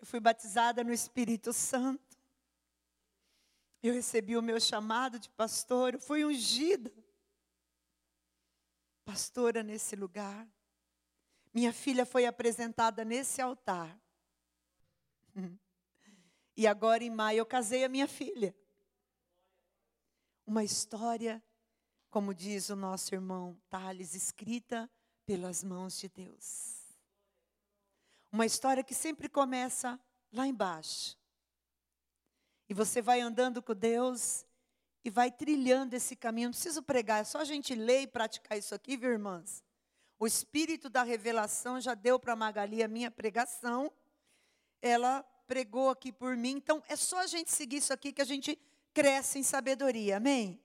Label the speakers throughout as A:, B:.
A: Eu fui batizada no Espírito Santo. Eu recebi o meu chamado de pastor, eu fui ungida pastora nesse lugar. Minha filha foi apresentada nesse altar. E agora em maio eu casei a minha filha. Uma história, como diz o nosso irmão Tales, escrita pelas mãos de Deus. Uma história que sempre começa lá embaixo. E você vai andando com Deus e vai trilhando esse caminho. Não preciso pregar, é só a gente ler e praticar isso aqui, viu, irmãs? O espírito da revelação já deu para Magali a minha pregação. Ela pregou aqui por mim. Então, é só a gente seguir isso aqui que a gente cresce em sabedoria. Amém?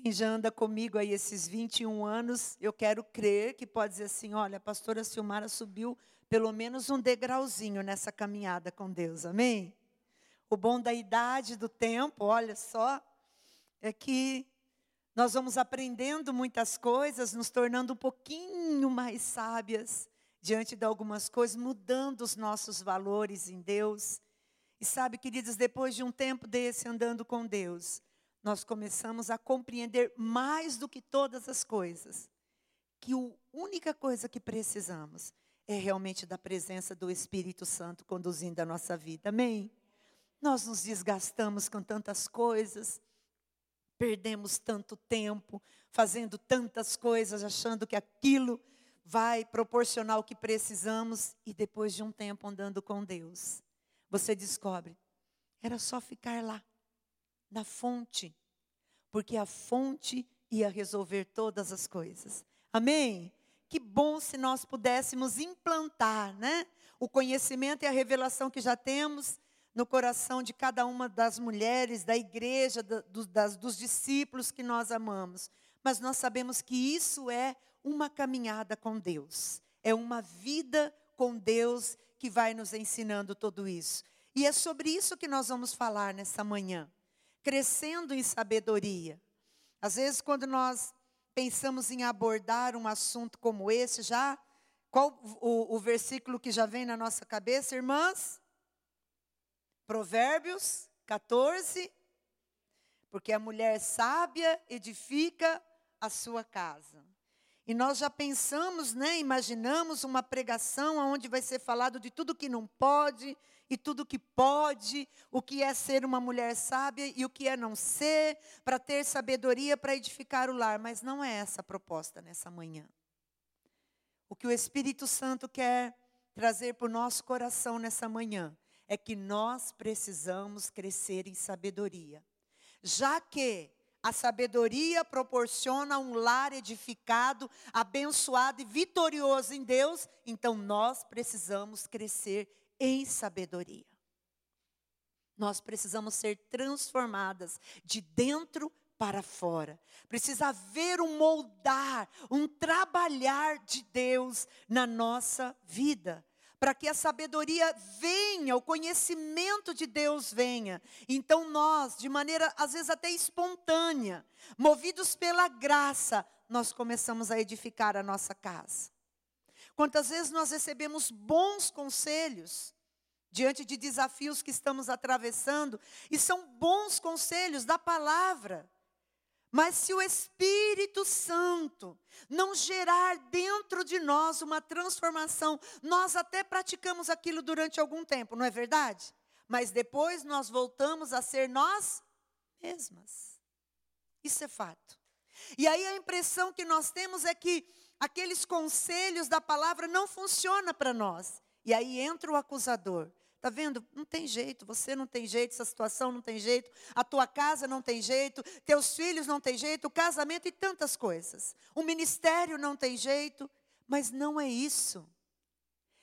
A: Quem já anda comigo aí esses 21 anos, eu quero crer que pode dizer assim: olha, a pastora Silmara subiu pelo menos um degrauzinho nessa caminhada com Deus. Amém? O bom da idade, do tempo, olha só, é que nós vamos aprendendo muitas coisas, nos tornando um pouquinho mais sábias diante de algumas coisas, mudando os nossos valores em Deus. E sabe, queridos, depois de um tempo desse andando com Deus, nós começamos a compreender mais do que todas as coisas, que a única coisa que precisamos é realmente da presença do Espírito Santo conduzindo a nossa vida. Amém? Nós nos desgastamos com tantas coisas, perdemos tanto tempo fazendo tantas coisas, achando que aquilo vai proporcionar o que precisamos e depois de um tempo andando com Deus, você descobre, era só ficar lá, na fonte, porque a fonte ia resolver todas as coisas. Amém? Que bom se nós pudéssemos implantar, né? O conhecimento e a revelação que já temos no coração de cada uma das mulheres, da igreja, do, das, dos discípulos que nós amamos. Mas nós sabemos que isso é uma caminhada com Deus, é uma vida com Deus que vai nos ensinando tudo isso. E é sobre isso que nós vamos falar nessa manhã. Crescendo em sabedoria. Às vezes, quando nós pensamos em abordar um assunto como esse, já, qual o, o versículo que já vem na nossa cabeça, irmãs? Provérbios 14, porque a mulher sábia edifica a sua casa. E nós já pensamos, né, imaginamos uma pregação onde vai ser falado de tudo que não pode e tudo que pode, o que é ser uma mulher sábia e o que é não ser, para ter sabedoria para edificar o lar, mas não é essa a proposta nessa manhã. O que o Espírito Santo quer trazer para o nosso coração nessa manhã é que nós precisamos crescer em sabedoria. Já que a sabedoria proporciona um lar edificado, abençoado e vitorioso em Deus, então nós precisamos crescer em sabedoria. Nós precisamos ser transformadas de dentro para fora. Precisa haver um moldar, um trabalhar de Deus na nossa vida para que a sabedoria venha, o conhecimento de Deus venha. Então nós, de maneira às vezes até espontânea, movidos pela graça, nós começamos a edificar a nossa casa. Quantas vezes nós recebemos bons conselhos diante de desafios que estamos atravessando, e são bons conselhos da palavra. Mas se o Espírito Santo não gerar dentro de nós uma transformação, nós até praticamos aquilo durante algum tempo, não é verdade? Mas depois nós voltamos a ser nós mesmas. Isso é fato. E aí a impressão que nós temos é que aqueles conselhos da palavra não funcionam para nós. E aí entra o acusador. Está vendo? Não tem jeito, você não tem jeito, essa situação não tem jeito, a tua casa não tem jeito, teus filhos não tem jeito, o casamento e tantas coisas. O ministério não tem jeito, mas não é isso.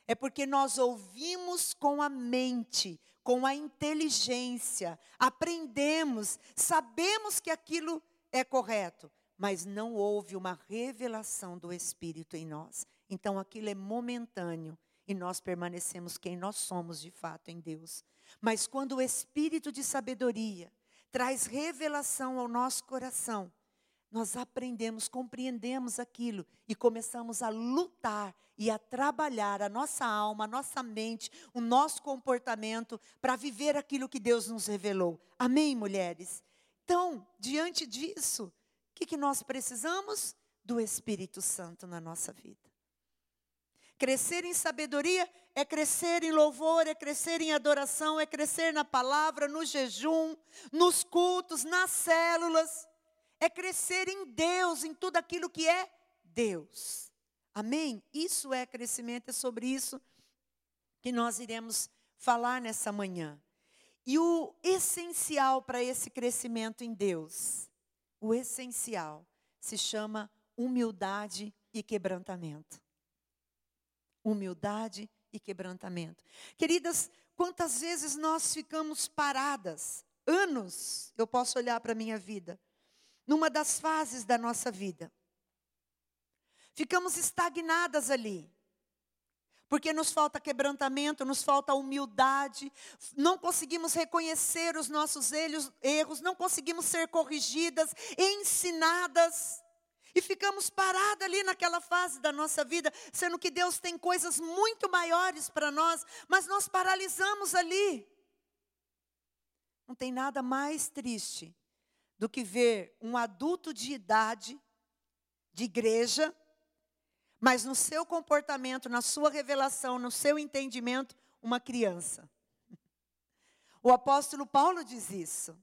A: É porque nós ouvimos com a mente, com a inteligência, aprendemos, sabemos que aquilo é correto, mas não houve uma revelação do Espírito em nós. Então aquilo é momentâneo e nós permanecemos quem nós somos de fato em Deus. Mas quando o espírito de sabedoria traz revelação ao nosso coração, nós aprendemos, compreendemos aquilo e começamos a lutar e a trabalhar a nossa alma, a nossa mente, o nosso comportamento para viver aquilo que Deus nos revelou. Amém, mulheres? Então, diante disso, que, que nós precisamos? Do Espírito Santo na nossa vida. Crescer em sabedoria é crescer em louvor, é crescer em adoração, é crescer na palavra, no jejum, nos cultos, nas células é crescer em Deus, em tudo aquilo que é Deus. Amém? Isso é crescimento, é sobre isso que nós iremos falar nessa manhã. E o essencial para esse crescimento em Deus, o essencial, se chama humildade e quebrantamento. Humildade e quebrantamento. Queridas, quantas vezes nós ficamos paradas, anos, eu posso olhar para a minha vida, numa das fases da nossa vida. Ficamos estagnadas ali. Porque nos falta quebrantamento, nos falta humildade, não conseguimos reconhecer os nossos erros, não conseguimos ser corrigidas, ensinadas. E ficamos paradas ali naquela fase da nossa vida, sendo que Deus tem coisas muito maiores para nós, mas nós paralisamos ali. Não tem nada mais triste do que ver um adulto de idade, de igreja, mas no seu comportamento, na sua revelação, no seu entendimento, uma criança. O apóstolo Paulo diz isso.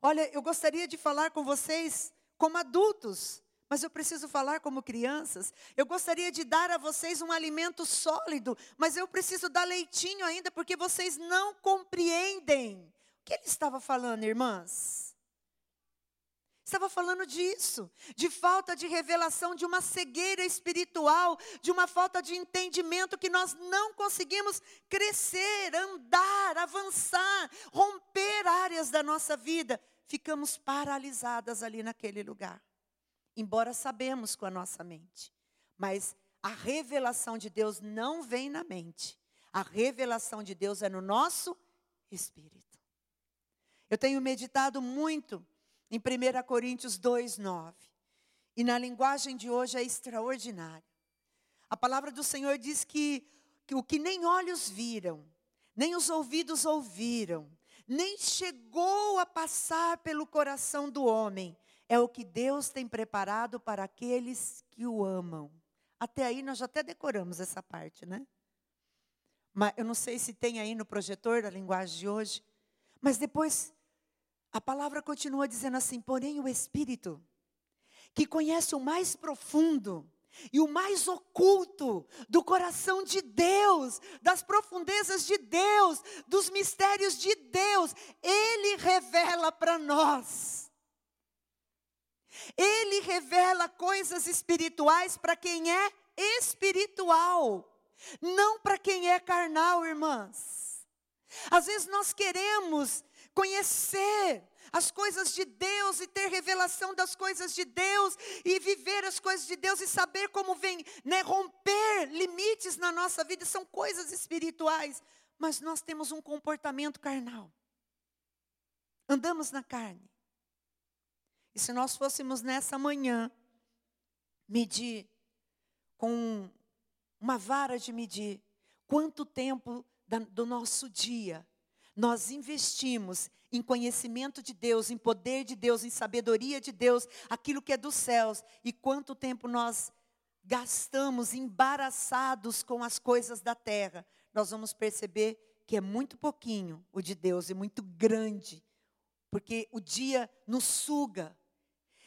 A: Olha, eu gostaria de falar com vocês como adultos, mas eu preciso falar como crianças. Eu gostaria de dar a vocês um alimento sólido, mas eu preciso dar leitinho ainda, porque vocês não compreendem. O que ele estava falando, irmãs? Estava falando disso, de falta de revelação, de uma cegueira espiritual, de uma falta de entendimento que nós não conseguimos crescer, andar, avançar, romper áreas da nossa vida. Ficamos paralisadas ali naquele lugar. Embora sabemos com a nossa mente, mas a revelação de Deus não vem na mente. A revelação de Deus é no nosso espírito. Eu tenho meditado muito em 1 Coríntios 2, 9. E na linguagem de hoje é extraordinário. A palavra do Senhor diz que, que o que nem olhos viram, nem os ouvidos ouviram, nem chegou a passar pelo coração do homem, é o que Deus tem preparado para aqueles que o amam. Até aí nós já até decoramos essa parte, né? Mas eu não sei se tem aí no projetor da linguagem de hoje, mas depois a palavra continua dizendo assim: porém, o Espírito, que conhece o mais profundo e o mais oculto do coração de Deus, das profundezas de Deus, dos mistérios de Deus, Ele revela para nós. Ele revela coisas espirituais para quem é espiritual, não para quem é carnal, irmãs. Às vezes nós queremos conhecer as coisas de Deus e ter revelação das coisas de Deus e viver as coisas de Deus e saber como vem, né, romper limites na nossa vida, são coisas espirituais, mas nós temos um comportamento carnal. Andamos na carne. E se nós fôssemos nessa manhã medir com uma vara de medir quanto tempo do nosso dia nós investimos em conhecimento de Deus, em poder de Deus, em sabedoria de Deus, aquilo que é dos céus, e quanto tempo nós gastamos embaraçados com as coisas da terra, nós vamos perceber que é muito pouquinho o de Deus e muito grande, porque o dia nos suga.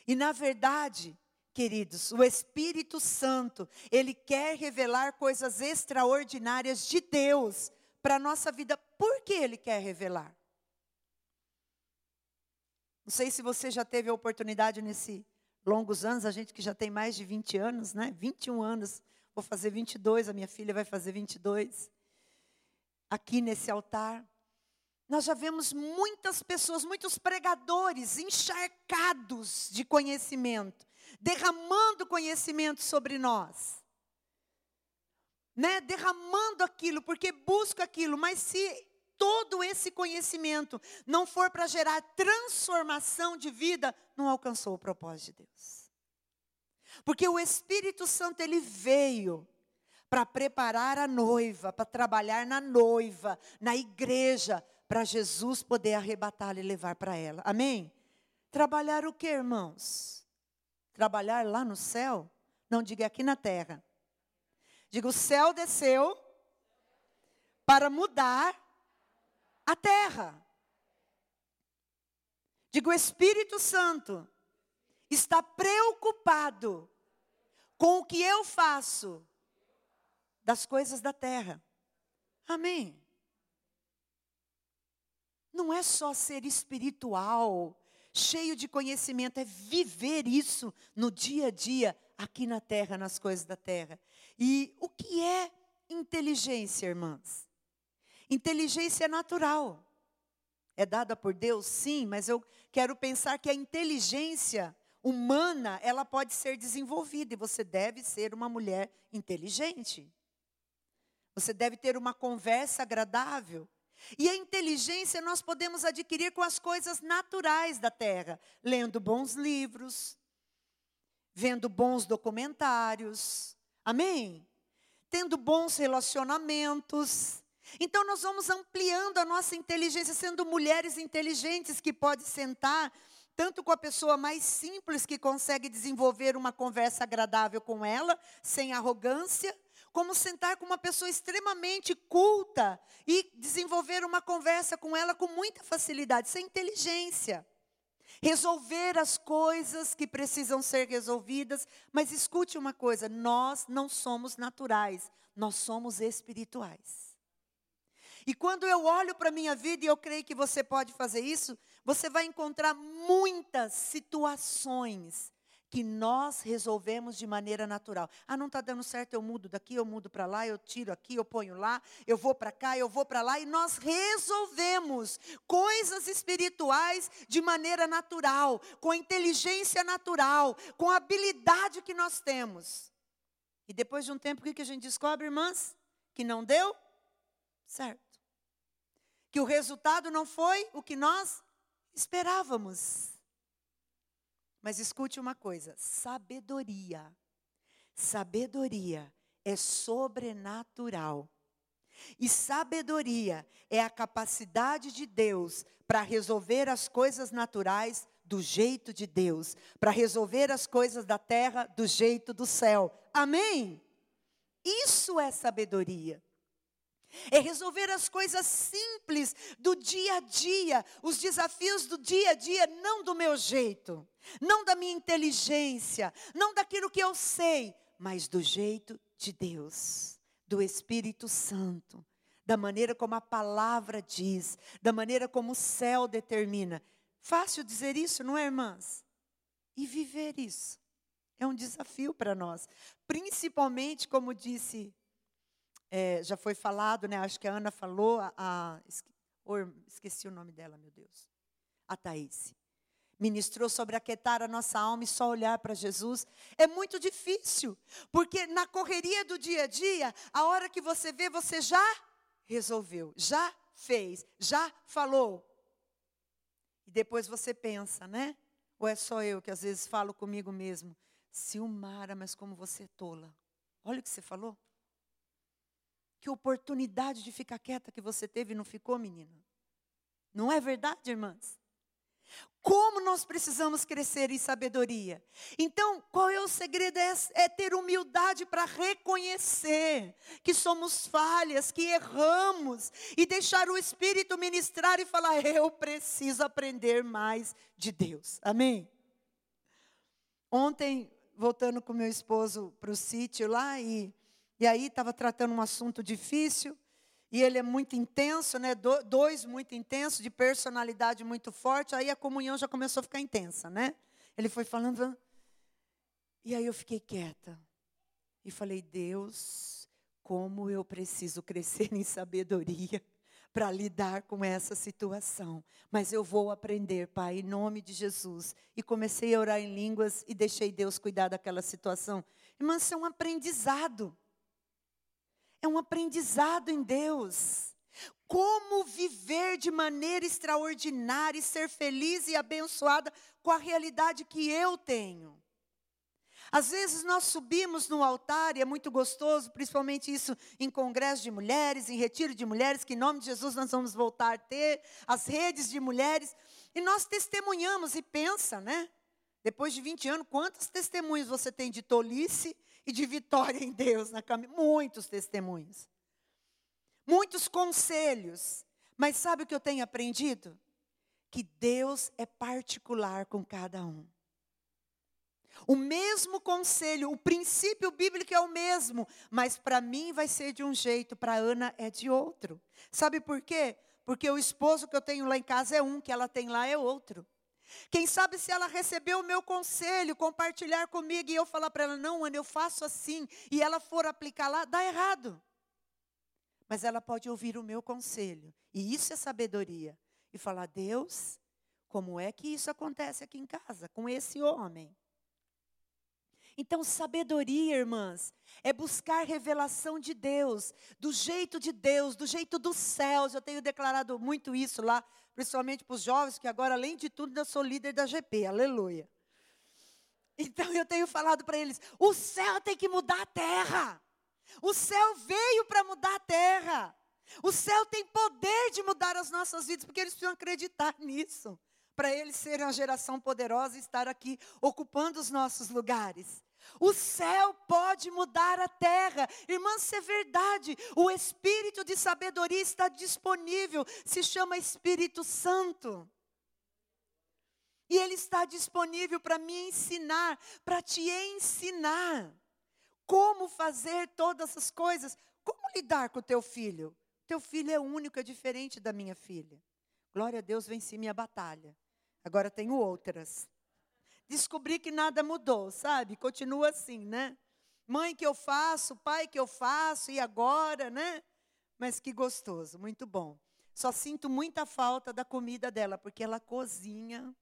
A: E na verdade, queridos, o Espírito Santo, ele quer revelar coisas extraordinárias de Deus para a nossa vida. Por que Ele quer revelar? Não sei se você já teve a oportunidade nesse longos anos, a gente que já tem mais de 20 anos, né? 21 anos, vou fazer 22, a minha filha vai fazer 22. Aqui nesse altar, nós já vemos muitas pessoas, muitos pregadores encharcados de conhecimento, derramando conhecimento sobre nós né, derramando aquilo, porque busco aquilo, mas se todo esse conhecimento não for para gerar transformação de vida, não alcançou o propósito de Deus. Porque o Espírito Santo ele veio para preparar a noiva, para trabalhar na noiva, na igreja, para Jesus poder arrebatá-la e levar para ela. Amém? Trabalhar o que, irmãos? Trabalhar lá no céu? Não, diga aqui na terra. Diga, o céu desceu para mudar a terra. Diga, o Espírito Santo está preocupado com o que eu faço das coisas da terra. Amém. Não é só ser espiritual, cheio de conhecimento, é viver isso no dia a dia, aqui na terra, nas coisas da terra. E o que é inteligência, irmãs? Inteligência é natural. É dada por Deus, sim, mas eu quero pensar que a inteligência humana, ela pode ser desenvolvida e você deve ser uma mulher inteligente. Você deve ter uma conversa agradável. E a inteligência nós podemos adquirir com as coisas naturais da terra, lendo bons livros, vendo bons documentários, amém? Tendo bons relacionamentos. Então nós vamos ampliando a nossa inteligência, sendo mulheres inteligentes que podem sentar tanto com a pessoa mais simples que consegue desenvolver uma conversa agradável com ela, sem arrogância, como sentar com uma pessoa extremamente culta e desenvolver uma conversa com ela com muita facilidade, sem inteligência. Resolver as coisas que precisam ser resolvidas, mas escute uma coisa: nós não somos naturais, nós somos espirituais. E quando eu olho para a minha vida, e eu creio que você pode fazer isso, você vai encontrar muitas situações que nós resolvemos de maneira natural. Ah, não está dando certo, eu mudo daqui, eu mudo para lá, eu tiro aqui, eu ponho lá, eu vou para cá, eu vou para lá, e nós resolvemos coisas espirituais de maneira natural, com inteligência natural, com a habilidade que nós temos. E depois de um tempo, o que a gente descobre, irmãs? Que não deu certo. Que o resultado não foi o que nós esperávamos. Mas escute uma coisa: sabedoria. Sabedoria é sobrenatural. E sabedoria é a capacidade de Deus para resolver as coisas naturais do jeito de Deus, para resolver as coisas da terra do jeito do céu. Amém? Isso é sabedoria. É resolver as coisas simples do dia a dia, os desafios do dia a dia, não do meu jeito, não da minha inteligência, não daquilo que eu sei, mas do jeito de Deus, do Espírito Santo, da maneira como a palavra diz, da maneira como o céu determina. Fácil dizer isso, não é, irmãs? E viver isso é um desafio para nós, principalmente, como disse é, já foi falado, né? Acho que a Ana falou, a, a, esqueci o nome dela, meu Deus. A Thaís. Ministrou sobre aquietar a nossa alma e só olhar para Jesus. É muito difícil, porque na correria do dia a dia, a hora que você vê, você já resolveu, já fez, já falou. E depois você pensa, né? Ou é só eu que às vezes falo comigo mesmo? Silmara, mas como você é tola. Olha o que você falou. Que oportunidade de ficar quieta que você teve e não ficou, menina. Não é verdade, irmãs? Como nós precisamos crescer em sabedoria. Então, qual é o segredo? É, é ter humildade para reconhecer que somos falhas, que erramos, e deixar o Espírito ministrar e falar: eu preciso aprender mais de Deus. Amém? Ontem, voltando com meu esposo para o sítio lá, e e aí estava tratando um assunto difícil, e ele é muito intenso, né? Do, dois muito intensos, de personalidade muito forte. Aí a comunhão já começou a ficar intensa, né? Ele foi falando, e aí eu fiquei quieta. E falei, Deus, como eu preciso crescer em sabedoria para lidar com essa situação. Mas eu vou aprender, Pai, em nome de Jesus. E comecei a orar em línguas e deixei Deus cuidar daquela situação. Irmãs, isso é um aprendizado. É um aprendizado em Deus. Como viver de maneira extraordinária e ser feliz e abençoada com a realidade que eu tenho. Às vezes nós subimos no altar e é muito gostoso, principalmente isso em congresso de mulheres, em retiro de mulheres, que em nome de Jesus nós vamos voltar a ter, as redes de mulheres, e nós testemunhamos e pensa, né? Depois de 20 anos, quantos testemunhos você tem de tolice e de vitória em Deus na caminhada? Muitos testemunhos. Muitos conselhos. Mas sabe o que eu tenho aprendido? Que Deus é particular com cada um. O mesmo conselho, o princípio bíblico é o mesmo, mas para mim vai ser de um jeito, para Ana é de outro. Sabe por quê? Porque o esposo que eu tenho lá em casa é um, que ela tem lá é outro. Quem sabe se ela receber o meu conselho, compartilhar comigo e eu falar para ela, não, Ana, eu faço assim, e ela for aplicar lá, dá errado. Mas ela pode ouvir o meu conselho, e isso é sabedoria, e falar, Deus, como é que isso acontece aqui em casa, com esse homem? Então, sabedoria, irmãs, é buscar revelação de Deus, do jeito de Deus, do jeito dos céus. Eu tenho declarado muito isso lá, principalmente para os jovens, que agora, além de tudo, eu sou líder da GP, aleluia. Então, eu tenho falado para eles: o céu tem que mudar a terra. O céu veio para mudar a terra. O céu tem poder de mudar as nossas vidas, porque eles precisam acreditar nisso para eles serem uma geração poderosa e estar aqui ocupando os nossos lugares. O céu pode mudar a terra. Irmãs, isso é verdade. O espírito de sabedoria está disponível. Se chama Espírito Santo. E ele está disponível para me ensinar, para te ensinar como fazer todas essas coisas. Como lidar com o teu filho? Teu filho é único, é diferente da minha filha. Glória a Deus, venci minha batalha. Agora tenho outras. Descobri que nada mudou, sabe? Continua assim, né? Mãe que eu faço, pai que eu faço, e agora, né? Mas que gostoso, muito bom. Só sinto muita falta da comida dela, porque ela cozinha.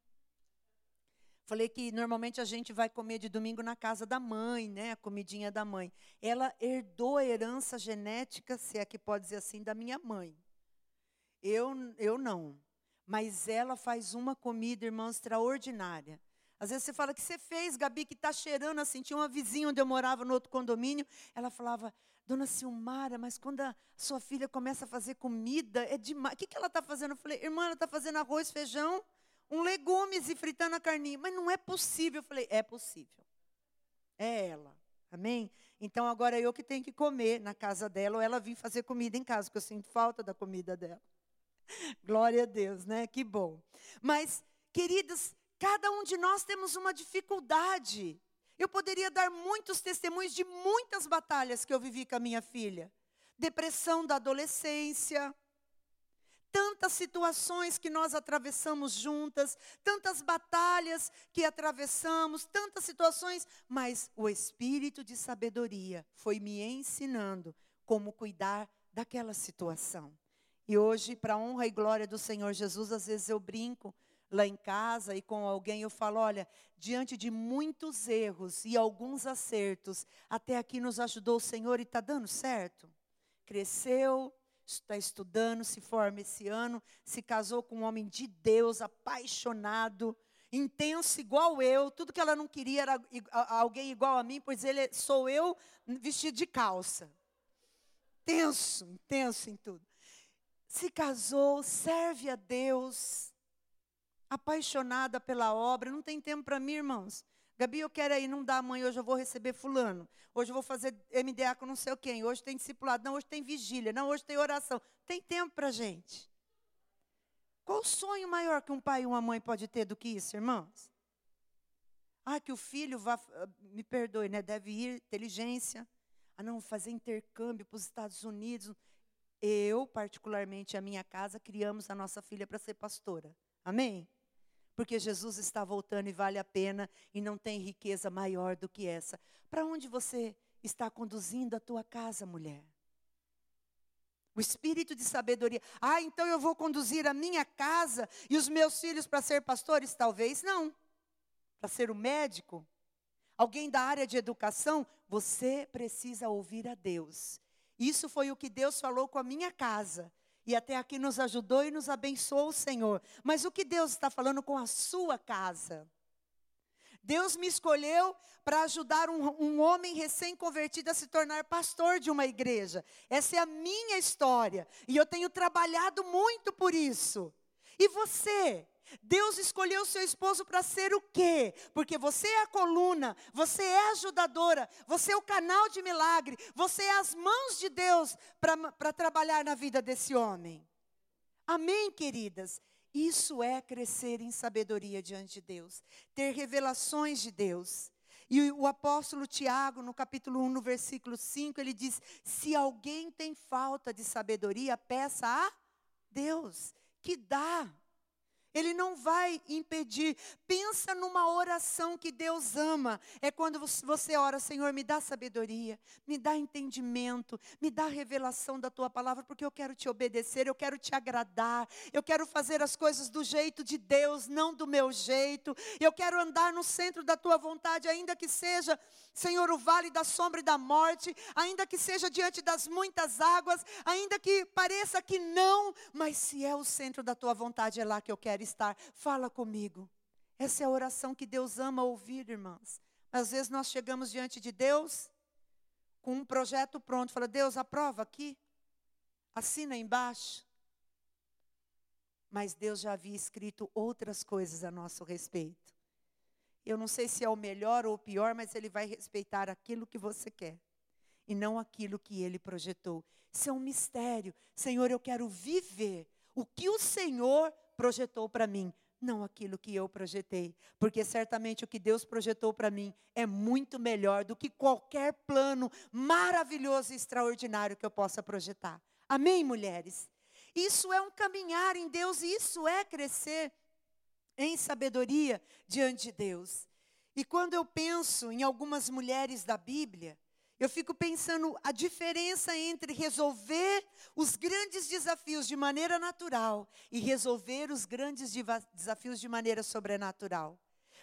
A: Falei que normalmente a gente vai comer de domingo na casa da mãe, né? A comidinha da mãe. Ela herdou a herança genética, se é que pode dizer assim, da minha mãe. Eu, eu não. Mas ela faz uma comida, irmão, extraordinária. Às vezes você fala, que você fez, Gabi, que está cheirando assim. Tinha uma vizinha onde eu morava no outro condomínio. Ela falava, Dona Silmara, mas quando a sua filha começa a fazer comida, é demais. O que, que ela está fazendo? Eu falei, irmã, ela está fazendo arroz, feijão, um legumes e fritando a carninha. Mas não é possível. Eu falei, é possível. É ela. Amém? Então agora é eu que tenho que comer na casa dela, ou ela vir fazer comida em casa, porque eu sinto falta da comida dela. Glória a Deus, né? Que bom. Mas, queridas, cada um de nós temos uma dificuldade. Eu poderia dar muitos testemunhos de muitas batalhas que eu vivi com a minha filha. Depressão da adolescência, tantas situações que nós atravessamos juntas, tantas batalhas que atravessamos, tantas situações, mas o espírito de sabedoria foi me ensinando como cuidar daquela situação. E hoje, para a honra e glória do Senhor Jesus, às vezes eu brinco lá em casa e com alguém eu falo: olha, diante de muitos erros e alguns acertos, até aqui nos ajudou o Senhor e está dando certo. Cresceu, está estudando, se forma esse ano, se casou com um homem de Deus, apaixonado, intenso igual eu. Tudo que ela não queria era alguém igual a mim, pois ele sou eu vestido de calça. Tenso, intenso em tudo se casou, serve a Deus, apaixonada pela obra, não tem tempo para mim, irmãos. Gabi, eu quero ir, não dá, mãe, hoje eu vou receber fulano. Hoje eu vou fazer MDA com não sei quem. Hoje tem discipulado. Não, hoje tem vigília. Não, hoje tem oração. Tem tempo para gente. Qual o sonho maior que um pai e uma mãe pode ter do que isso, irmãos? Ah, que o filho vá, ah, me perdoe, né? Deve ir, inteligência. Ah, não, fazer intercâmbio para os Estados Unidos. Eu, particularmente, a minha casa, criamos a nossa filha para ser pastora. Amém? Porque Jesus está voltando e vale a pena e não tem riqueza maior do que essa. Para onde você está conduzindo a tua casa, mulher? O espírito de sabedoria. Ah, então eu vou conduzir a minha casa e os meus filhos para ser pastores? Talvez não. Para ser o um médico? Alguém da área de educação? Você precisa ouvir a Deus isso foi o que Deus falou com a minha casa. E até aqui nos ajudou e nos abençoou o Senhor. Mas o que Deus está falando com a sua casa? Deus me escolheu para ajudar um, um homem recém-convertido a se tornar pastor de uma igreja. Essa é a minha história. E eu tenho trabalhado muito por isso. E você? Deus escolheu seu esposo para ser o quê? Porque você é a coluna, você é ajudadora, você é o canal de milagre, você é as mãos de Deus para trabalhar na vida desse homem. Amém, queridas? Isso é crescer em sabedoria diante de Deus, ter revelações de Deus. E o apóstolo Tiago, no capítulo 1, no versículo 5, ele diz: Se alguém tem falta de sabedoria, peça a Deus, que dá. Ele não vai impedir. Pensa numa oração que Deus ama. É quando você ora, Senhor, me dá sabedoria, me dá entendimento, me dá revelação da tua palavra, porque eu quero te obedecer, eu quero te agradar, eu quero fazer as coisas do jeito de Deus, não do meu jeito. Eu quero andar no centro da tua vontade, ainda que seja, Senhor, o vale da sombra e da morte, ainda que seja diante das muitas águas, ainda que pareça que não, mas se é o centro da tua vontade, é lá que eu quero estar. Fala comigo. Essa é a oração que Deus ama ouvir, irmãs. Às vezes nós chegamos diante de Deus com um projeto pronto. Fala, Deus, aprova aqui. Assina embaixo. Mas Deus já havia escrito outras coisas a nosso respeito. Eu não sei se é o melhor ou o pior, mas Ele vai respeitar aquilo que você quer e não aquilo que Ele projetou. Isso é um mistério. Senhor, eu quero viver o que o Senhor projetou para mim, não aquilo que eu projetei, porque certamente o que Deus projetou para mim é muito melhor do que qualquer plano maravilhoso e extraordinário que eu possa projetar. Amém, mulheres? Isso é um caminhar em Deus, isso é crescer em sabedoria diante de Deus. E quando eu penso em algumas mulheres da Bíblia, eu fico pensando a diferença entre resolver os grandes desafios de maneira natural e resolver os grandes desafios de maneira sobrenatural.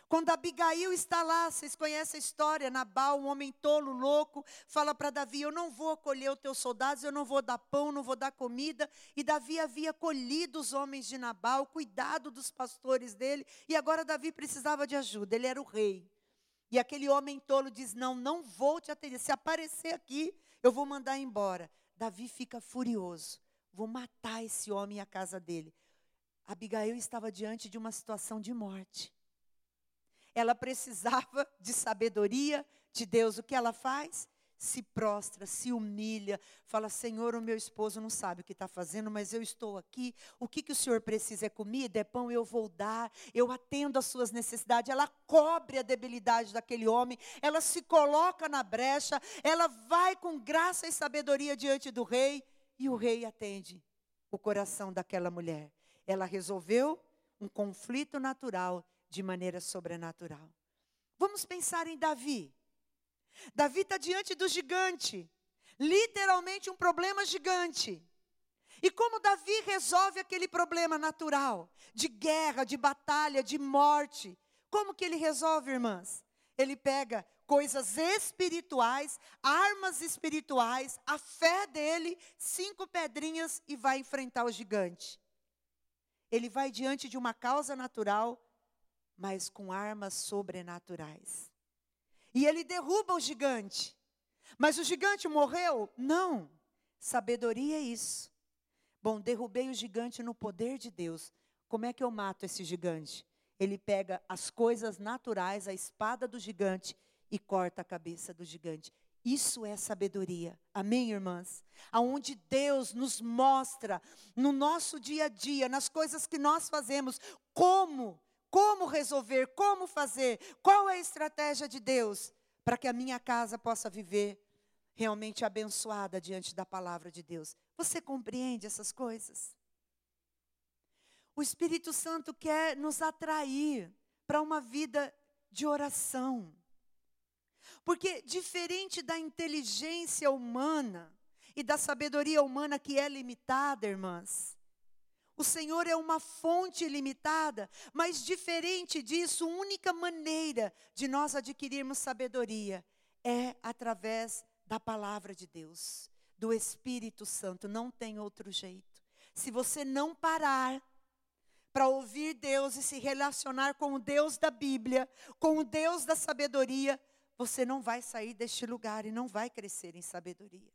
A: Quando Abigail está lá, vocês conhecem a história, Nabal, um homem tolo, louco, fala para Davi: Eu não vou acolher os teus soldados, eu não vou dar pão, não vou dar comida. E Davi havia acolhido os homens de Nabal, cuidado dos pastores dele, e agora Davi precisava de ajuda, ele era o rei. E aquele homem tolo diz: Não, não vou te atender. Se aparecer aqui, eu vou mandar embora. Davi fica furioso. Vou matar esse homem e a casa dele. Abigail estava diante de uma situação de morte. Ela precisava de sabedoria de Deus. O que ela faz? Se prostra, se humilha, fala: Senhor, o meu esposo não sabe o que está fazendo, mas eu estou aqui. O que, que o Senhor precisa é comida, é pão, eu vou dar, eu atendo às suas necessidades. Ela cobre a debilidade daquele homem, ela se coloca na brecha, ela vai com graça e sabedoria diante do rei, e o rei atende o coração daquela mulher. Ela resolveu um conflito natural de maneira sobrenatural. Vamos pensar em Davi. Davi está diante do gigante, literalmente um problema gigante. E como Davi resolve aquele problema natural, de guerra, de batalha, de morte? Como que ele resolve, irmãs? Ele pega coisas espirituais, armas espirituais, a fé dele, cinco pedrinhas e vai enfrentar o gigante. Ele vai diante de uma causa natural, mas com armas sobrenaturais. E ele derruba o gigante. Mas o gigante morreu? Não. Sabedoria é isso. Bom, derrubei o gigante no poder de Deus. Como é que eu mato esse gigante? Ele pega as coisas naturais, a espada do gigante, e corta a cabeça do gigante. Isso é sabedoria. Amém, irmãs? Aonde Deus nos mostra no nosso dia a dia, nas coisas que nós fazemos, como como resolver, como fazer, qual é a estratégia de Deus para que a minha casa possa viver realmente abençoada diante da palavra de Deus. Você compreende essas coisas? O Espírito Santo quer nos atrair para uma vida de oração. Porque, diferente da inteligência humana e da sabedoria humana que é limitada, irmãs, o Senhor é uma fonte ilimitada, mas diferente disso, a única maneira de nós adquirirmos sabedoria é através da palavra de Deus, do Espírito Santo, não tem outro jeito. Se você não parar para ouvir Deus e se relacionar com o Deus da Bíblia, com o Deus da sabedoria, você não vai sair deste lugar e não vai crescer em sabedoria.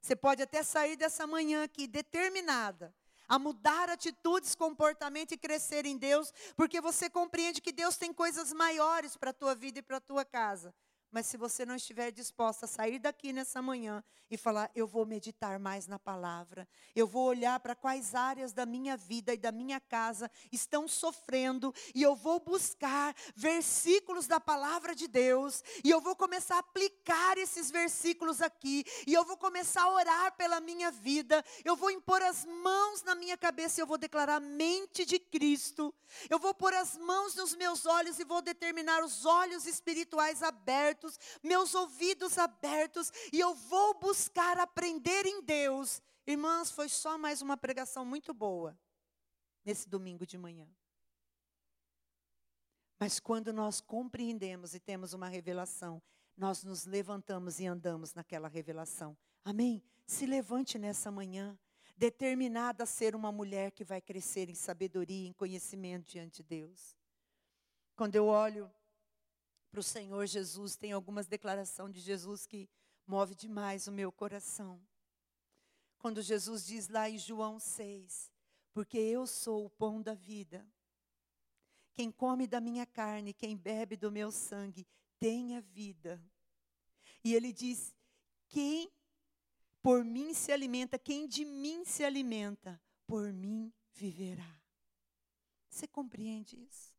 A: Você pode até sair dessa manhã aqui determinada a mudar atitudes, comportamento e crescer em Deus, porque você compreende que Deus tem coisas maiores para a tua vida e para a tua casa. Mas se você não estiver disposta a sair daqui nessa manhã e falar, eu vou meditar mais na palavra, eu vou olhar para quais áreas da minha vida e da minha casa estão sofrendo, e eu vou buscar versículos da palavra de Deus, e eu vou começar a aplicar esses versículos aqui, e eu vou começar a orar pela minha vida, eu vou impor as mãos na minha cabeça e eu vou declarar mente de Cristo, eu vou pôr as mãos nos meus olhos e vou determinar os olhos espirituais abertos abertos, meus ouvidos abertos, e eu vou buscar aprender em Deus. Irmãs, foi só mais uma pregação muito boa nesse domingo de manhã. Mas quando nós compreendemos e temos uma revelação, nós nos levantamos e andamos naquela revelação. Amém? Se levante nessa manhã, determinada a ser uma mulher que vai crescer em sabedoria, em conhecimento diante de Deus. Quando eu olho para o Senhor Jesus. Tem algumas declarações de Jesus que move demais o meu coração. Quando Jesus diz lá em João 6, porque eu sou o pão da vida. Quem come da minha carne, quem bebe do meu sangue, tem a vida. E ele diz: quem por mim se alimenta, quem de mim se alimenta, por mim viverá. Você compreende isso?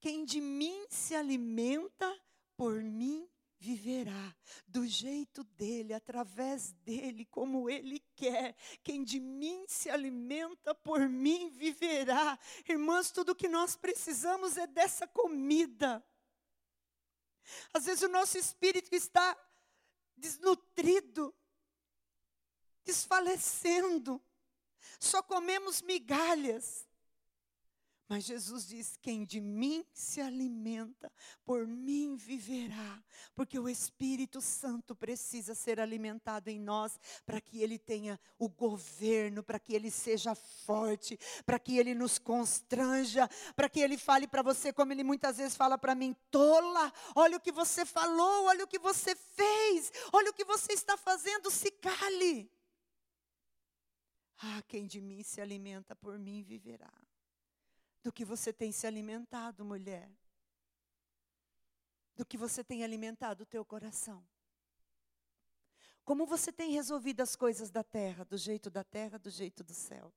A: Quem de mim se alimenta, por mim viverá, do jeito dele, através dele, como ele quer. Quem de mim se alimenta, por mim viverá. Irmãs, tudo que nós precisamos é dessa comida. Às vezes o nosso espírito está desnutrido, desfalecendo, só comemos migalhas. Mas Jesus diz: quem de mim se alimenta, por mim viverá. Porque o Espírito Santo precisa ser alimentado em nós, para que ele tenha o governo, para que ele seja forte, para que ele nos constranja, para que ele fale para você, como ele muitas vezes fala para mim: tola, olha o que você falou, olha o que você fez, olha o que você está fazendo, se cale. Ah, quem de mim se alimenta, por mim viverá do que você tem se alimentado, mulher. Do que você tem alimentado o teu coração. Como você tem resolvido as coisas da terra, do jeito da terra, do jeito do céu.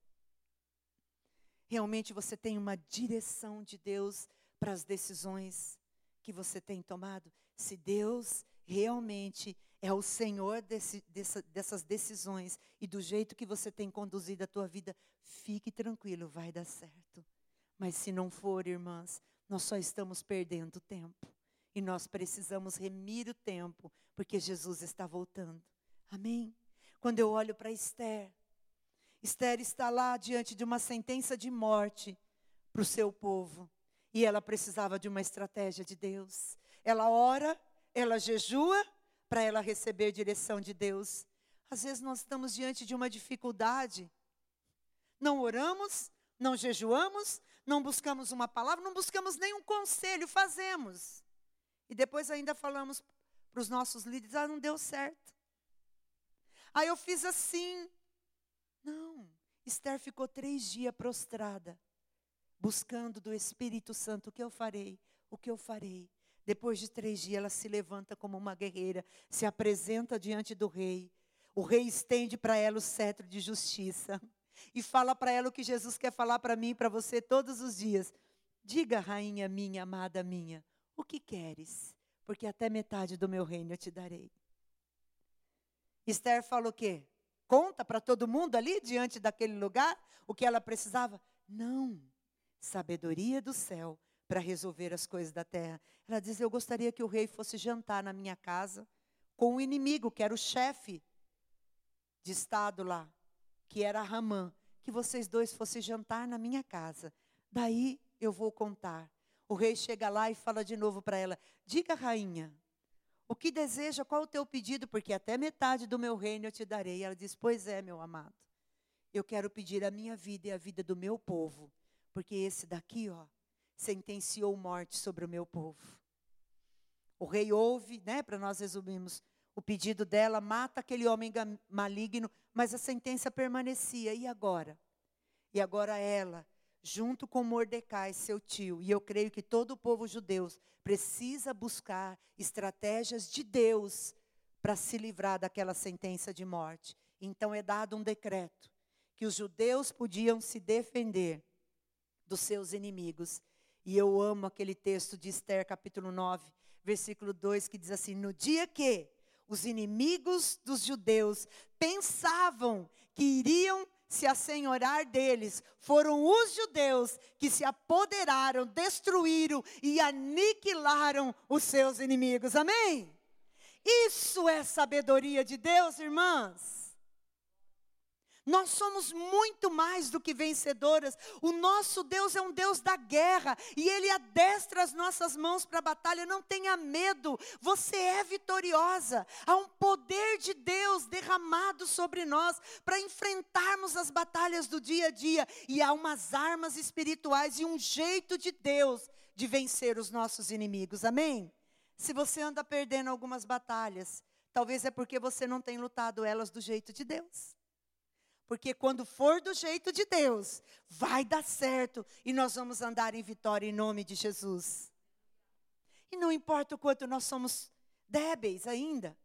A: Realmente você tem uma direção de Deus para as decisões que você tem tomado? Se Deus realmente é o Senhor desse, dessa, dessas decisões e do jeito que você tem conduzido a tua vida, fique tranquilo, vai dar certo. Mas se não for, irmãs, nós só estamos perdendo tempo. E nós precisamos remir o tempo, porque Jesus está voltando. Amém? Quando eu olho para Esther, Esther está lá diante de uma sentença de morte para o seu povo. E ela precisava de uma estratégia de Deus. Ela ora, ela jejua para ela receber direção de Deus. Às vezes nós estamos diante de uma dificuldade. Não oramos, não jejuamos, não buscamos uma palavra, não buscamos nenhum conselho, fazemos. E depois ainda falamos para os nossos líderes: ah, não deu certo. Aí eu fiz assim. Não. Esther ficou três dias prostrada, buscando do Espírito Santo o que eu farei, o que eu farei. Depois de três dias, ela se levanta como uma guerreira, se apresenta diante do rei. O rei estende para ela o cetro de justiça e fala para ela o que Jesus quer falar para mim e para você todos os dias. Diga, rainha minha, amada minha, o que queres? Porque até metade do meu reino eu te darei. Esther falou o quê? Conta para todo mundo ali diante daquele lugar o que ela precisava? Não. Sabedoria do céu para resolver as coisas da terra. Ela diz: Eu gostaria que o rei fosse jantar na minha casa com o inimigo, que era o chefe de estado lá que era Ramã, que vocês dois fossem jantar na minha casa. Daí eu vou contar. O rei chega lá e fala de novo para ela: Diga, rainha, o que deseja, qual o teu pedido, porque até metade do meu reino eu te darei. Ela diz: Pois é, meu amado. eu quero pedir a minha vida e a vida do meu povo, porque esse daqui, ó, sentenciou morte sobre o meu povo. O rei ouve, né, para nós resumirmos, o pedido dela, mata aquele homem maligno, mas a sentença permanecia. E agora? E agora ela, junto com Mordecai, seu tio, e eu creio que todo o povo judeu precisa buscar estratégias de Deus para se livrar daquela sentença de morte. Então é dado um decreto que os judeus podiam se defender dos seus inimigos. E eu amo aquele texto de Esther, capítulo 9, versículo 2, que diz assim: No dia que os inimigos dos judeus pensavam que iriam se assenhorar deles, foram os judeus que se apoderaram, destruíram e aniquilaram os seus inimigos. Amém? Isso é sabedoria de Deus, irmãs. Nós somos muito mais do que vencedoras. O nosso Deus é um Deus da guerra e Ele adestra as nossas mãos para a batalha. Não tenha medo, você é vitoriosa. Há um poder de Deus derramado sobre nós para enfrentarmos as batalhas do dia a dia. E há umas armas espirituais e um jeito de Deus de vencer os nossos inimigos. Amém? Se você anda perdendo algumas batalhas, talvez é porque você não tem lutado elas do jeito de Deus. Porque quando for do jeito de Deus, vai dar certo e nós vamos andar em vitória em nome de Jesus. E não importa o quanto nós somos débeis ainda,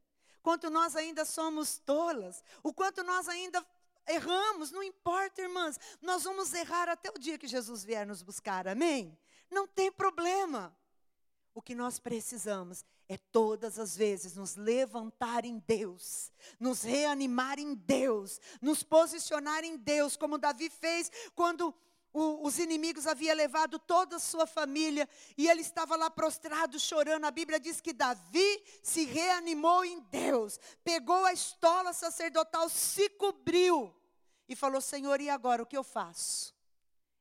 A: quanto nós ainda somos tolas, o quanto nós ainda erramos, não importa, irmãs, nós vamos errar até o dia que Jesus vier nos buscar, amém? Não tem problema. O que nós precisamos é todas as vezes nos levantar em Deus, nos reanimar em Deus, nos posicionar em Deus, como Davi fez quando o, os inimigos haviam levado toda a sua família e ele estava lá prostrado chorando. A Bíblia diz que Davi se reanimou em Deus, pegou a estola sacerdotal, se cobriu e falou: Senhor, e agora o que eu faço?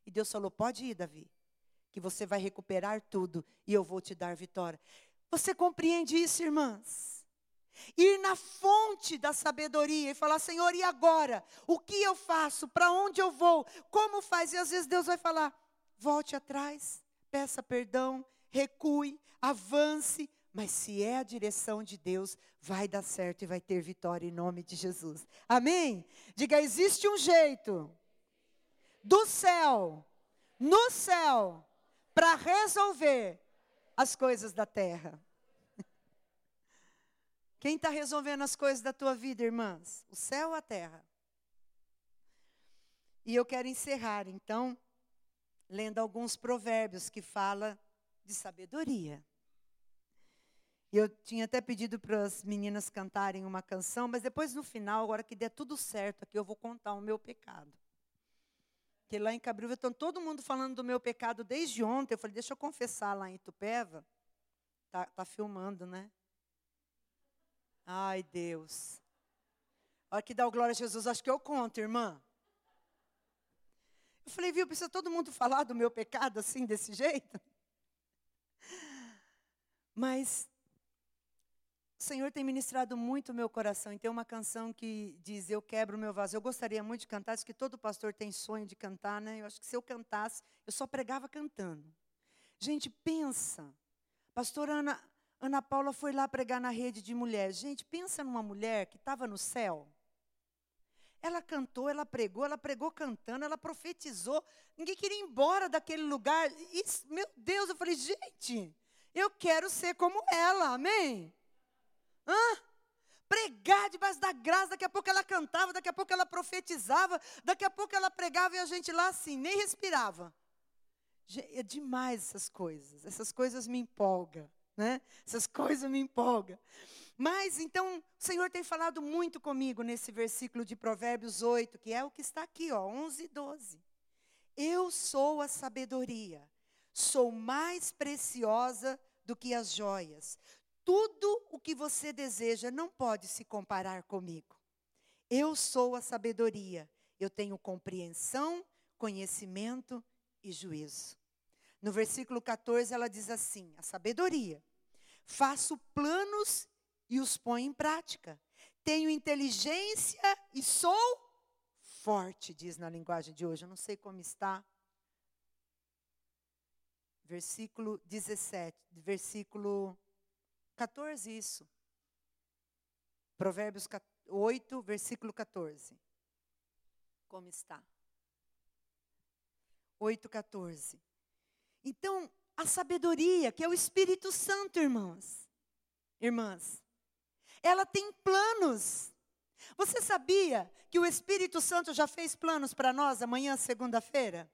A: E Deus falou: Pode ir, Davi, que você vai recuperar tudo e eu vou te dar vitória. Você compreende isso, irmãs? Ir na fonte da sabedoria e falar, Senhor, e agora? O que eu faço? Para onde eu vou? Como faz? E às vezes Deus vai falar: volte atrás, peça perdão, recue, avance. Mas se é a direção de Deus, vai dar certo e vai ter vitória em nome de Jesus. Amém? Diga: existe um jeito do céu, no céu, para resolver as coisas da terra. Quem está resolvendo as coisas da tua vida, irmãs? O céu ou a terra? E eu quero encerrar, então, lendo alguns provérbios que fala de sabedoria. Eu tinha até pedido para as meninas cantarem uma canção, mas depois no final, agora que der tudo certo aqui, eu vou contar o meu pecado. Porque lá em Cabruva estão todo mundo falando do meu pecado desde ontem. Eu falei, deixa eu confessar lá em Itupeva. Tá, tá filmando, né? Ai, Deus. Olha que dá o glória a Jesus, acho que eu conto, irmã. Eu falei, viu, precisa todo mundo falar do meu pecado assim, desse jeito? Mas o Senhor tem ministrado muito o meu coração. E tem uma canção que diz: Eu quebro o meu vaso. Eu gostaria muito de cantar, acho que todo pastor tem sonho de cantar, né? Eu acho que se eu cantasse, eu só pregava cantando. Gente, pensa. Pastora Ana, Ana Paula foi lá pregar na rede de mulheres. Gente, pensa numa mulher que estava no céu. Ela cantou, ela pregou, ela pregou cantando, ela profetizou. Ninguém queria ir embora daquele lugar. Isso, meu Deus, eu falei, gente, eu quero ser como ela, amém? Hã? Pregar debaixo da graça, daqui a pouco ela cantava, daqui a pouco ela profetizava, daqui a pouco ela pregava e a gente lá assim, nem respirava. É demais essas coisas, essas coisas me empolgam, né? Essas coisas me empolgam. Mas então, o Senhor tem falado muito comigo nesse versículo de Provérbios 8, que é o que está aqui, ó, 11 e 12. Eu sou a sabedoria, sou mais preciosa do que as joias tudo o que você deseja não pode se comparar comigo. Eu sou a sabedoria, eu tenho compreensão, conhecimento e juízo. No versículo 14 ela diz assim: a sabedoria. Faço planos e os ponho em prática. Tenho inteligência e sou forte, diz na linguagem de hoje. Eu não sei como está. Versículo 17, versículo 14, isso. Provérbios 8, versículo 14. Como está? 8, 14. Então, a sabedoria, que é o Espírito Santo, irmãos, irmãs, ela tem planos. Você sabia que o Espírito Santo já fez planos para nós amanhã, segunda-feira?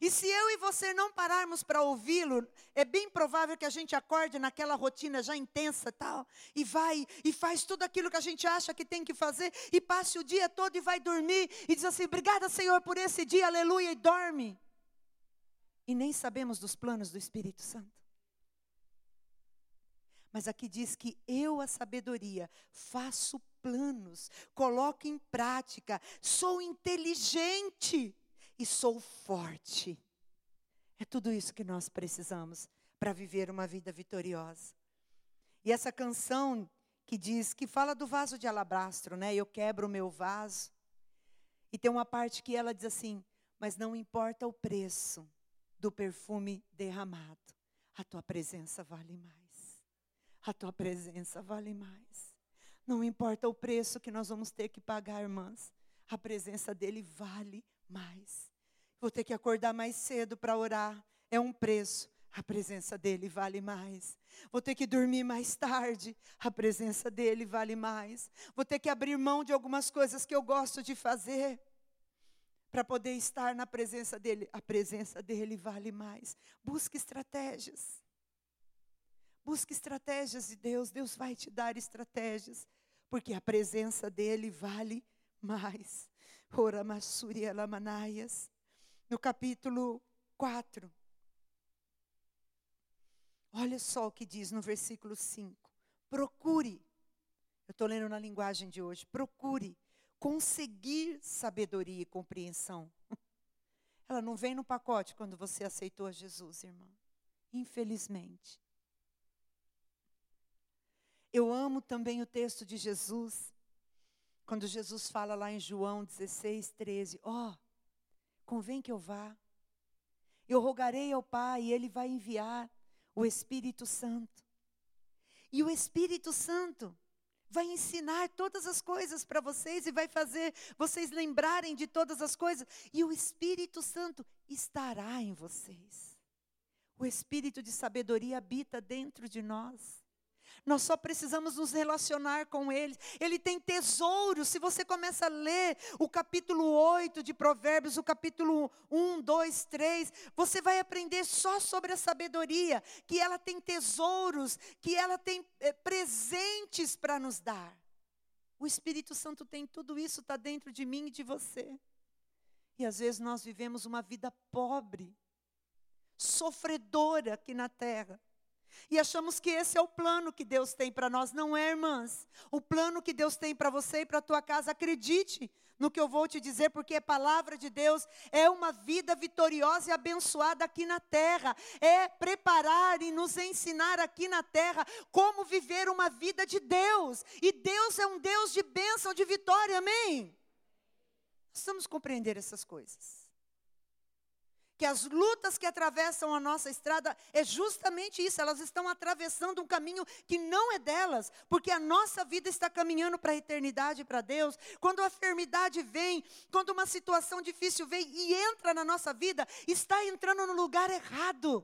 A: E se eu e você não pararmos para ouvi-lo, é bem provável que a gente acorde naquela rotina já intensa tal, e vai e faz tudo aquilo que a gente acha que tem que fazer, e passe o dia todo e vai dormir, e diz assim: obrigada, Senhor, por esse dia, aleluia, e dorme. E nem sabemos dos planos do Espírito Santo. Mas aqui diz que eu, a sabedoria, faço planos, coloco em prática, sou inteligente e sou forte. É tudo isso que nós precisamos para viver uma vida vitoriosa. E essa canção que diz, que fala do vaso de alabastro, né? Eu quebro o meu vaso. E tem uma parte que ela diz assim: Mas não importa o preço do perfume derramado, a tua presença vale mais. A tua presença vale mais. Não importa o preço que nós vamos ter que pagar, irmãs, a presença dele vale mais. Vou ter que acordar mais cedo para orar. É um preço. A presença dele vale mais. Vou ter que dormir mais tarde. A presença dele vale mais. Vou ter que abrir mão de algumas coisas que eu gosto de fazer para poder estar na presença dele. A presença dele vale mais. Busque estratégias. Busque estratégias de Deus. Deus vai te dar estratégias, porque a presença dele vale mais. Ora, Massuria Lamanaias no capítulo 4. Olha só o que diz no versículo 5. Procure, eu estou lendo na linguagem de hoje, procure conseguir sabedoria e compreensão. Ela não vem no pacote quando você aceitou a Jesus, irmã. Infelizmente. Eu amo também o texto de Jesus, quando Jesus fala lá em João 16, 13: Ó, oh, convém que eu vá. Eu rogarei ao Pai e Ele vai enviar o Espírito Santo. E o Espírito Santo vai ensinar todas as coisas para vocês e vai fazer vocês lembrarem de todas as coisas. E o Espírito Santo estará em vocês. O Espírito de sabedoria habita dentro de nós. Nós só precisamos nos relacionar com Ele. Ele tem tesouros. Se você começa a ler o capítulo 8 de Provérbios, o capítulo 1, 2, 3, você vai aprender só sobre a sabedoria, que ela tem tesouros, que ela tem é, presentes para nos dar. O Espírito Santo tem tudo isso, está dentro de mim e de você. E às vezes nós vivemos uma vida pobre, sofredora aqui na terra. E achamos que esse é o plano que Deus tem para nós. Não é, irmãs. O plano que Deus tem para você e para a tua casa, acredite no que eu vou te dizer, porque a palavra de Deus é uma vida vitoriosa e abençoada aqui na terra. É preparar e nos ensinar aqui na terra como viver uma vida de Deus. E Deus é um Deus de bênção, de vitória, amém? Precisamos compreender essas coisas que as lutas que atravessam a nossa estrada é justamente isso, elas estão atravessando um caminho que não é delas, porque a nossa vida está caminhando para a eternidade, para Deus. Quando a enfermidade vem, quando uma situação difícil vem e entra na nossa vida, está entrando no lugar errado.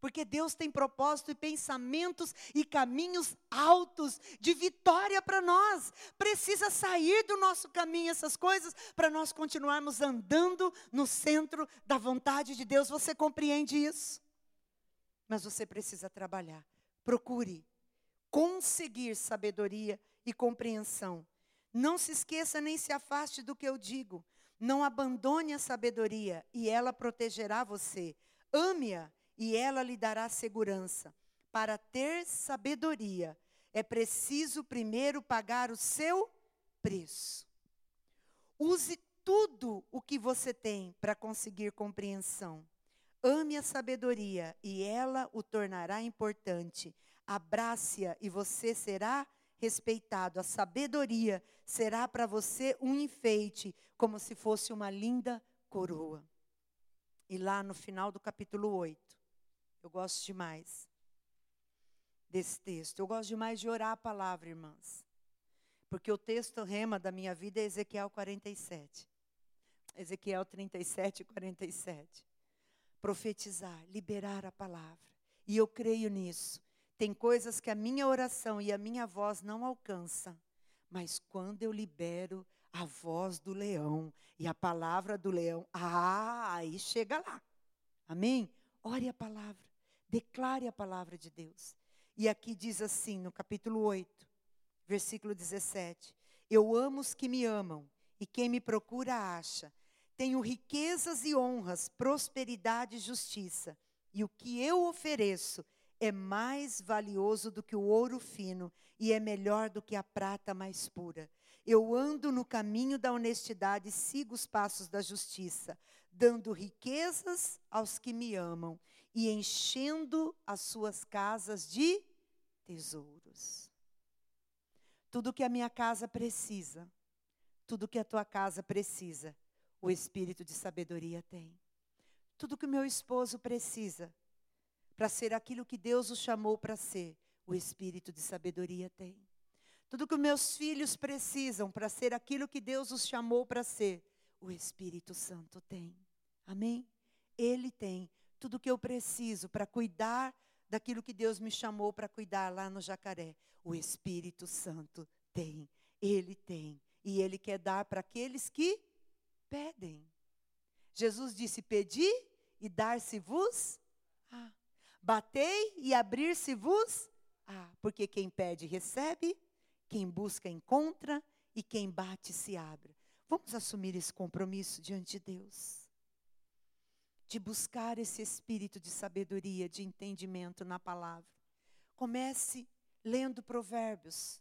A: Porque Deus tem propósito e pensamentos e caminhos altos de vitória para nós. Precisa sair do nosso caminho essas coisas para nós continuarmos andando no centro da vontade de Deus. Você compreende isso? Mas você precisa trabalhar. Procure conseguir sabedoria e compreensão. Não se esqueça nem se afaste do que eu digo. Não abandone a sabedoria e ela protegerá você. Ame-a e ela lhe dará segurança. Para ter sabedoria, é preciso primeiro pagar o seu preço. Use tudo o que você tem para conseguir compreensão. Ame a sabedoria e ela o tornará importante. Abrace-a e você será respeitado. A sabedoria será para você um enfeite, como se fosse uma linda coroa. E lá no final do capítulo 8, eu gosto demais desse texto. Eu gosto demais de orar a palavra, irmãs. Porque o texto rema da minha vida é Ezequiel 47. Ezequiel 37 e 47. Profetizar, liberar a palavra. E eu creio nisso. Tem coisas que a minha oração e a minha voz não alcançam. Mas quando eu libero a voz do leão e a palavra do leão, ah, aí chega lá. Amém? Ore a palavra. Declare a palavra de Deus. E aqui diz assim, no capítulo 8, versículo 17: Eu amo os que me amam, e quem me procura acha. Tenho riquezas e honras, prosperidade e justiça. E o que eu ofereço é mais valioso do que o ouro fino e é melhor do que a prata mais pura. Eu ando no caminho da honestidade e sigo os passos da justiça, dando riquezas aos que me amam e enchendo as suas casas de tesouros. Tudo que a minha casa precisa, tudo que a tua casa precisa, o espírito de sabedoria tem. Tudo que o meu esposo precisa para ser aquilo que Deus o chamou para ser, o espírito de sabedoria tem. Tudo que meus filhos precisam para ser aquilo que Deus os chamou para ser, o Espírito Santo tem. Amém? Ele tem tudo que eu preciso para cuidar daquilo que Deus me chamou para cuidar lá no jacaré. O Espírito Santo tem. Ele tem. E ele quer dar para aqueles que pedem. Jesus disse: Pedi e dar-se-vos. Ah. Batei e abrir-se-vos. Ah, porque quem pede recebe, quem busca encontra e quem bate se abre. Vamos assumir esse compromisso diante de Deus. De buscar esse espírito de sabedoria, de entendimento na palavra. Comece lendo Provérbios.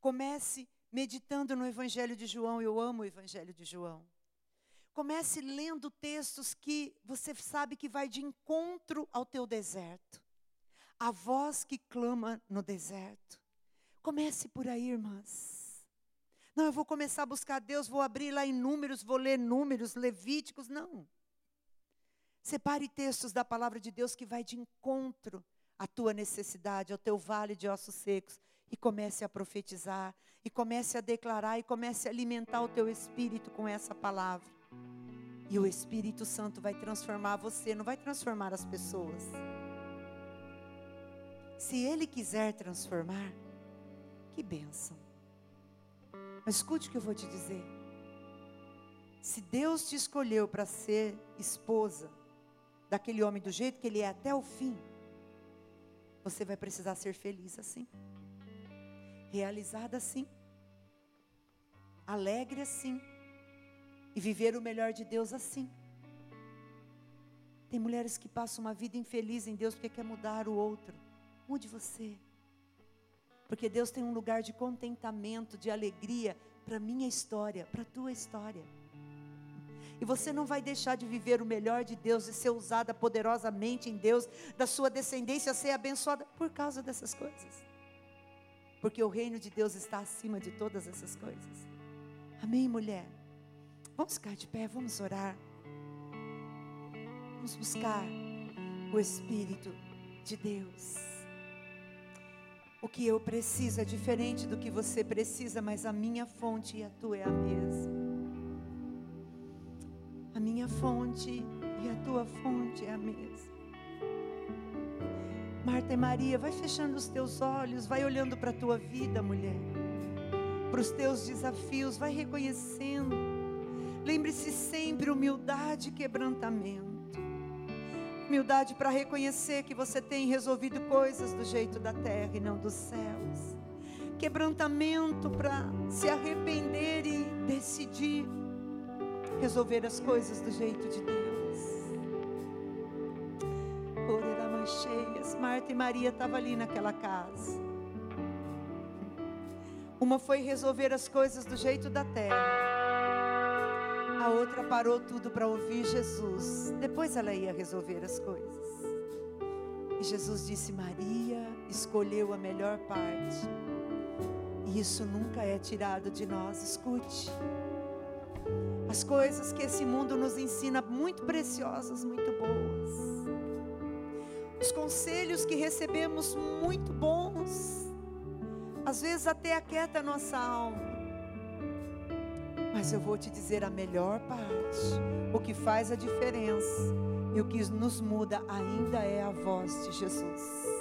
A: Comece meditando no Evangelho de João. Eu amo o Evangelho de João. Comece lendo textos que você sabe que vai de encontro ao teu deserto. A voz que clama no deserto. Comece por aí, irmãs. Não, eu vou começar a buscar Deus, vou abrir lá em números, vou ler números, levíticos. Não. Separe textos da palavra de Deus que vai de encontro à tua necessidade, ao teu vale de ossos secos. E comece a profetizar, e comece a declarar, e comece a alimentar o teu espírito com essa palavra. E o Espírito Santo vai transformar você, não vai transformar as pessoas. Se Ele quiser transformar, que bênção. Mas escute o que eu vou te dizer. Se Deus te escolheu para ser esposa daquele homem do jeito que ele é até o fim, você vai precisar ser feliz assim, realizada assim, alegre assim, e viver o melhor de Deus assim. Tem mulheres que passam uma vida infeliz em Deus porque quer mudar o outro. Mude você. Porque Deus tem um lugar de contentamento, de alegria para minha história, para tua história. E você não vai deixar de viver o melhor de Deus, de ser usada poderosamente em Deus, da sua descendência ser abençoada por causa dessas coisas. Porque o reino de Deus está acima de todas essas coisas. Amém, mulher? Vamos ficar de pé, vamos orar. Vamos buscar o Espírito de Deus. O que eu preciso é diferente do que você precisa, mas a minha fonte e a tua é a mesma. Minha fonte e a tua fonte é a mesma. Marta e Maria, vai fechando os teus olhos, vai olhando para a tua vida, mulher, para os teus desafios, vai reconhecendo. Lembre-se sempre humildade e quebrantamento. Humildade para reconhecer que você tem resolvido coisas do jeito da terra e não dos céus. Quebrantamento para se arrepender e decidir resolver as coisas do jeito de Deus. cheias. Marta e Maria estavam ali naquela casa. Uma foi resolver as coisas do jeito da terra a outra parou tudo para ouvir Jesus. Depois ela ia resolver as coisas. E Jesus disse: Maria escolheu a melhor parte. E isso nunca é tirado de nós. Escute. As coisas que esse mundo nos ensina muito preciosas, muito boas. Os conselhos que recebemos muito bons. Às vezes até aquieta a nossa alma. Mas eu vou te dizer a melhor parte. O que faz a diferença e o que nos muda ainda é a voz de Jesus.